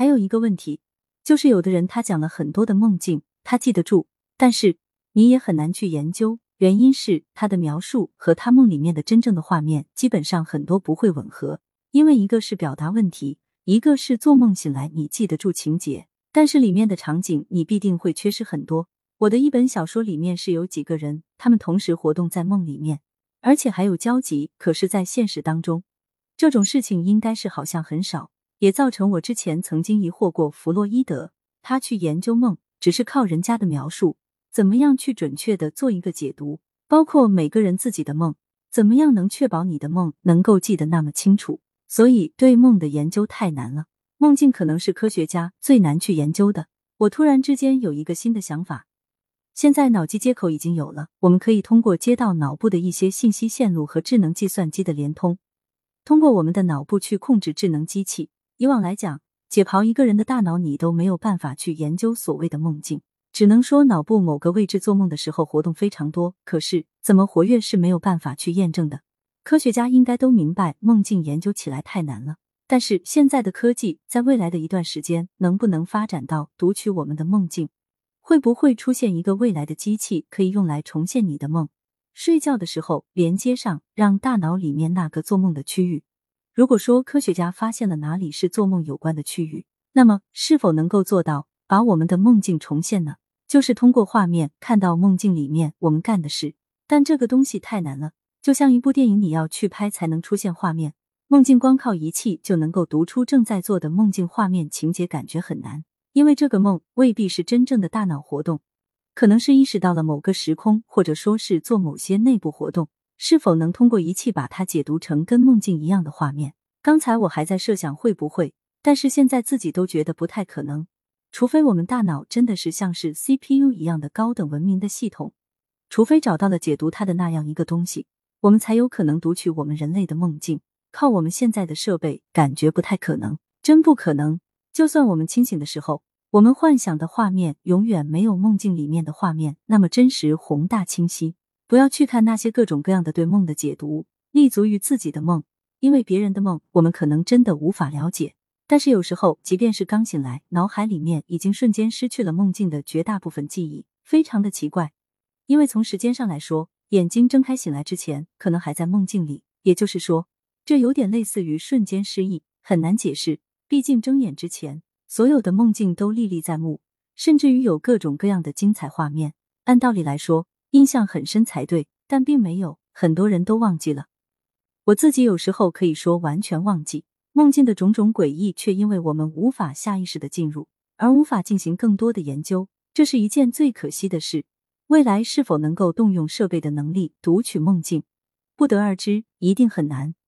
还有一个问题，就是有的人他讲了很多的梦境，他记得住，但是你也很难去研究，原因是他的描述和他梦里面的真正的画面基本上很多不会吻合，因为一个是表达问题，一个是做梦醒来你记得住情节，但是里面的场景你必定会缺失很多。我的一本小说里面是有几个人，他们同时活动在梦里面，而且还有交集。可是，在现实当中，这种事情应该是好像很少，也造成我之前曾经疑惑过弗洛伊德，他去研究梦，只是靠人家的描述，怎么样去准确的做一个解读？包括每个人自己的梦，怎么样能确保你的梦能够记得那么清楚？所以，对梦的研究太难了。梦境可能是科学家最难去研究的。我突然之间有一个新的想法。现在脑机接口已经有了，我们可以通过接到脑部的一些信息线路和智能计算机的联通，通过我们的脑部去控制智能机器。以往来讲，解剖一个人的大脑，你都没有办法去研究所谓的梦境，只能说脑部某个位置做梦的时候活动非常多，可是怎么活跃是没有办法去验证的。科学家应该都明白，梦境研究起来太难了。但是现在的科技，在未来的一段时间，能不能发展到读取我们的梦境？会不会出现一个未来的机器，可以用来重现你的梦？睡觉的时候连接上，让大脑里面那个做梦的区域。如果说科学家发现了哪里是做梦有关的区域，那么是否能够做到把我们的梦境重现呢？就是通过画面看到梦境里面我们干的事。但这个东西太难了，就像一部电影，你要去拍才能出现画面，梦境光靠仪器就能够读出正在做的梦境画面情节，感觉很难。因为这个梦未必是真正的大脑活动，可能是意识到了某个时空，或者说是做某些内部活动。是否能通过仪器把它解读成跟梦境一样的画面？刚才我还在设想会不会，但是现在自己都觉得不太可能。除非我们大脑真的是像是 CPU 一样的高等文明的系统，除非找到了解读它的那样一个东西，我们才有可能读取我们人类的梦境。靠我们现在的设备，感觉不太可能，真不可能。就算我们清醒的时候，我们幻想的画面永远没有梦境里面的画面那么真实、宏大、清晰。不要去看那些各种各样的对梦的解读，立足于自己的梦，因为别人的梦我们可能真的无法了解。但是有时候，即便是刚醒来，脑海里面已经瞬间失去了梦境的绝大部分记忆，非常的奇怪。因为从时间上来说，眼睛睁开醒来之前，可能还在梦境里，也就是说，这有点类似于瞬间失忆，很难解释。毕竟睁眼之前，所有的梦境都历历在目，甚至于有各种各样的精彩画面。按道理来说，印象很深才对，但并没有，很多人都忘记了。我自己有时候可以说完全忘记梦境的种种诡异，却因为我们无法下意识的进入，而无法进行更多的研究，这是一件最可惜的事。未来是否能够动用设备的能力读取梦境，不得而知，一定很难。